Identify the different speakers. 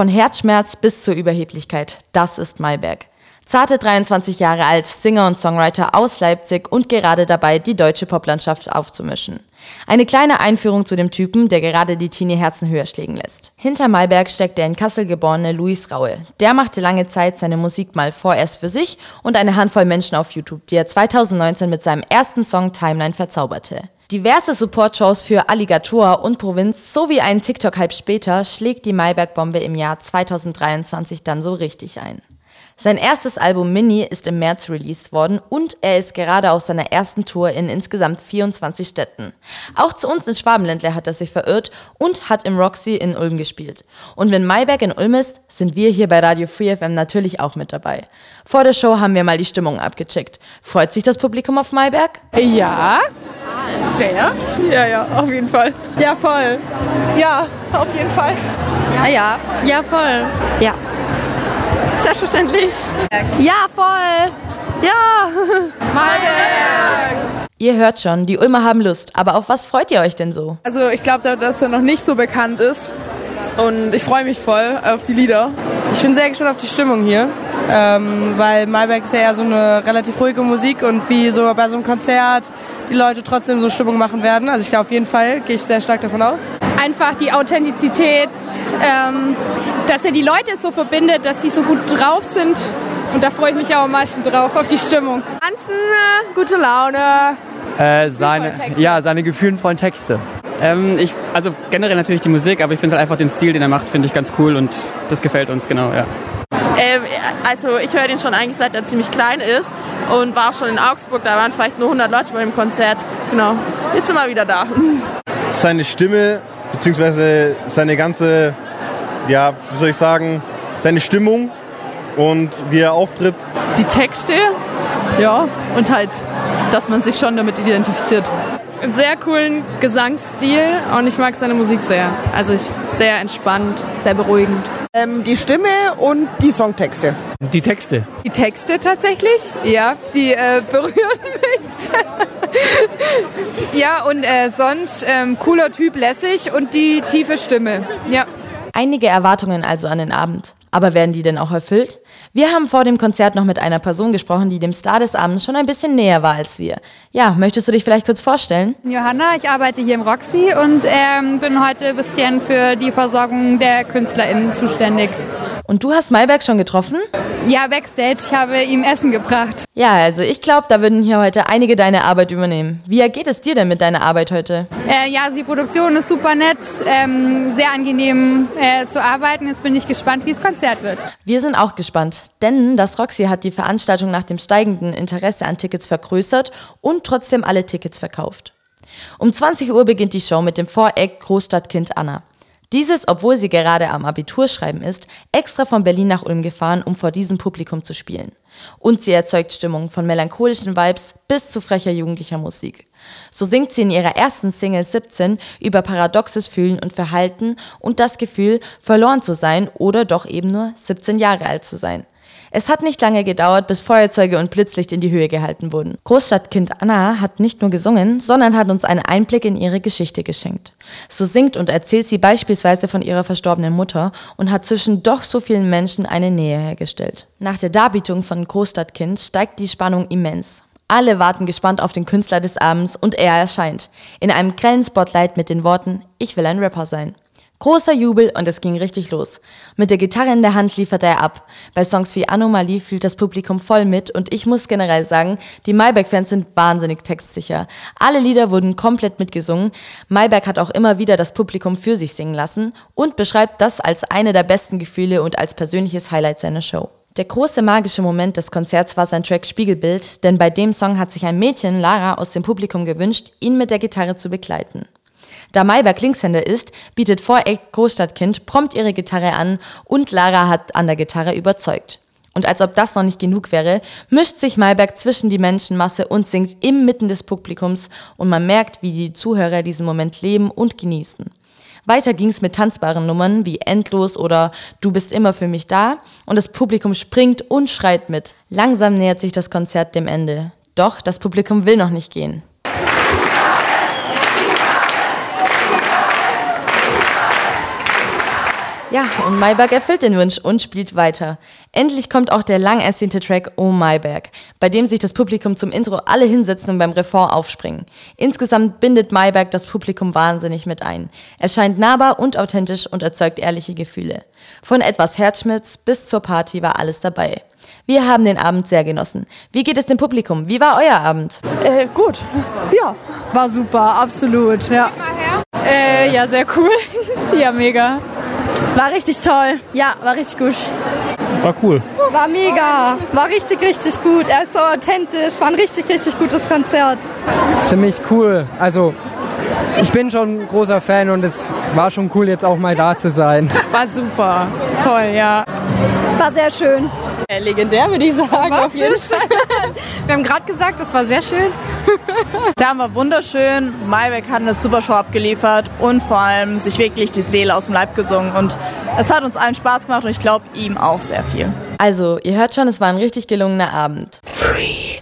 Speaker 1: Von Herzschmerz bis zur Überheblichkeit, das ist Mayberg. Zarte 23 Jahre alt, Singer und Songwriter aus Leipzig und gerade dabei, die deutsche Poplandschaft aufzumischen. Eine kleine Einführung zu dem Typen, der gerade die Teenie-Herzen höher schlägen lässt. Hinter Malberg steckt der in Kassel geborene Luis Raue. Der machte lange Zeit seine Musik mal vorerst für sich und eine Handvoll Menschen auf YouTube, die er 2019 mit seinem ersten Song Timeline verzauberte. Diverse Support-Shows für Alligator und Provinz sowie einen TikTok-Hype später schlägt die Mayberg-Bombe im Jahr 2023 dann so richtig ein. Sein erstes Album Mini ist im März released worden und er ist gerade auf seiner ersten Tour in insgesamt 24 Städten. Auch zu uns in Schwabenländle hat er sich verirrt und hat im Roxy in Ulm gespielt. Und wenn Mayberg in Ulm ist, sind wir hier bei Radio Free FM natürlich auch mit dabei. Vor der Show haben wir mal die Stimmung abgecheckt. Freut sich das Publikum auf Mayberg?
Speaker 2: Ja. Sehr? Ja, ja, auf jeden Fall.
Speaker 3: Ja, voll. Ja, auf jeden Fall.
Speaker 2: Ja, ja.
Speaker 3: Ja, voll. Ja.
Speaker 2: Selbstverständlich.
Speaker 3: Ja, voll. Ja.
Speaker 2: Mayberg.
Speaker 1: Ihr hört schon, die Ulmer haben Lust. Aber auf was freut ihr euch denn so?
Speaker 3: Also ich glaube, dass er noch nicht so bekannt ist. Und ich freue mich voll auf die Lieder.
Speaker 4: Ich bin sehr gespannt auf die Stimmung hier, ähm, weil Mayberg ist ja eher so eine relativ ruhige Musik und wie so bei so einem Konzert die Leute trotzdem so Stimmung machen werden. Also ich glaube auf jeden Fall, gehe ich sehr stark davon aus.
Speaker 5: Einfach die Authentizität, ähm, dass er die Leute so verbindet, dass die so gut drauf sind. Und da freue ich mich auch am meisten drauf, auf die Stimmung.
Speaker 3: Tanzen, äh, gute Laune.
Speaker 6: Äh, seine, ja, seine gefühlenvollen Texte. Ähm, ich, also generell natürlich die Musik, aber ich finde halt einfach den Stil, den er macht, finde ich ganz cool und das gefällt uns, genau, ja.
Speaker 7: Ähm, also ich höre den schon eigentlich seit er ziemlich klein ist und war auch schon in Augsburg, da waren vielleicht nur 100 Leute bei dem Konzert. Genau, jetzt sind wir wieder da.
Speaker 8: Seine Stimme, beziehungsweise seine ganze, ja, wie soll ich sagen, seine Stimmung und wie er auftritt.
Speaker 9: Die Texte, ja, und halt, dass man sich schon damit identifiziert.
Speaker 10: Einen sehr coolen Gesangsstil und ich mag seine Musik sehr. Also ich sehr entspannt, sehr beruhigend.
Speaker 4: Ähm, die Stimme und die Songtexte.
Speaker 6: Die Texte.
Speaker 3: Die Texte tatsächlich, ja, die äh, berühren mich. ja, und äh, sonst ähm, cooler Typ, lässig und die tiefe Stimme. Ja.
Speaker 1: Einige Erwartungen also an den Abend. Aber werden die denn auch erfüllt? Wir haben vor dem Konzert noch mit einer Person gesprochen, die dem Star des Abends schon ein bisschen näher war als wir. Ja, möchtest du dich vielleicht kurz vorstellen?
Speaker 11: Johanna, ich arbeite hier im Roxy und ähm, bin heute ein bisschen für die Versorgung der KünstlerInnen zuständig.
Speaker 1: Und du hast Mayberg schon getroffen?
Speaker 11: Ja, Backstage. Ich habe ihm Essen gebracht.
Speaker 1: Ja, also ich glaube, da würden hier heute einige deine Arbeit übernehmen. Wie ergeht es dir denn mit deiner Arbeit heute?
Speaker 11: Äh, ja, die Produktion ist super nett, ähm, sehr angenehm äh, zu arbeiten. Jetzt bin ich gespannt, wie das Konzert wird.
Speaker 1: Wir sind auch gespannt, denn das Roxy hat die Veranstaltung nach dem steigenden Interesse an Tickets vergrößert und trotzdem alle Tickets verkauft. Um 20 Uhr beginnt die Show mit dem Voreck Großstadtkind Anna. Dieses, obwohl sie gerade am Abiturschreiben ist, extra von Berlin nach Ulm gefahren, um vor diesem Publikum zu spielen. Und sie erzeugt Stimmung von melancholischen Vibes bis zu frecher jugendlicher Musik. So singt sie in ihrer ersten Single 17 über paradoxes Fühlen und Verhalten und das Gefühl, verloren zu sein oder doch eben nur 17 Jahre alt zu sein. Es hat nicht lange gedauert, bis Feuerzeuge und Blitzlicht in die Höhe gehalten wurden. Großstadtkind Anna hat nicht nur gesungen, sondern hat uns einen Einblick in ihre Geschichte geschenkt. So singt und erzählt sie beispielsweise von ihrer verstorbenen Mutter und hat zwischen doch so vielen Menschen eine Nähe hergestellt. Nach der Darbietung von Großstadtkind steigt die Spannung immens. Alle warten gespannt auf den Künstler des Abends und er erscheint. In einem grellen Spotlight mit den Worten, ich will ein Rapper sein. Großer Jubel und es ging richtig los. Mit der Gitarre in der Hand liefert er ab. Bei Songs wie Anomalie fühlt das Publikum voll mit und ich muss generell sagen, die Mayberg-Fans sind wahnsinnig textsicher. Alle Lieder wurden komplett mitgesungen. Mayberg hat auch immer wieder das Publikum für sich singen lassen und beschreibt das als eine der besten Gefühle und als persönliches Highlight seiner Show. Der große magische Moment des Konzerts war sein Track Spiegelbild, denn bei dem Song hat sich ein Mädchen, Lara, aus dem Publikum gewünscht, ihn mit der Gitarre zu begleiten. Da Mayberg Linkshänder ist, bietet Voreck Großstadtkind prompt ihre Gitarre an und Lara hat an der Gitarre überzeugt. Und als ob das noch nicht genug wäre, mischt sich Mayberg zwischen die Menschenmasse und singt inmitten des Publikums und man merkt, wie die Zuhörer diesen Moment leben und genießen. Weiter ging's mit tanzbaren Nummern wie Endlos oder Du bist immer für mich da und das Publikum springt und schreit mit. Langsam nähert sich das Konzert dem Ende. Doch das Publikum will noch nicht gehen. Ja, und Mayberg erfüllt den Wunsch und spielt weiter. Endlich kommt auch der lang ersehnte Track Oh Mayberg, bei dem sich das Publikum zum Intro alle hinsetzen und beim Refrain aufspringen. Insgesamt bindet Mayberg das Publikum wahnsinnig mit ein. Er scheint nahbar und authentisch und erzeugt ehrliche Gefühle. Von etwas Herzschmerz bis zur Party war alles dabei. Wir haben den Abend sehr genossen. Wie geht es dem Publikum? Wie war euer Abend?
Speaker 10: Äh, gut. Ja, war super, absolut. Ja. Äh, ja, sehr cool. ja, mega. War richtig toll. Ja, war richtig gut.
Speaker 12: War cool.
Speaker 11: War mega. War richtig, richtig gut. Er ist so authentisch. War ein richtig, richtig gutes Konzert.
Speaker 12: Ziemlich cool. Also, ich bin schon ein großer Fan und es war schon cool, jetzt auch mal da zu sein.
Speaker 10: War super. Toll, ja.
Speaker 11: War sehr schön.
Speaker 10: Legendär, würde ich sagen.
Speaker 11: Wir haben gerade gesagt, das war sehr schön.
Speaker 9: Der Abend war wunderschön. Maybeck hat eine super Show abgeliefert und vor allem sich wirklich die Seele aus dem Leib gesungen. Und es hat uns allen Spaß gemacht und ich glaube ihm auch sehr viel.
Speaker 1: Also, ihr hört schon, es war ein richtig gelungener Abend. Free.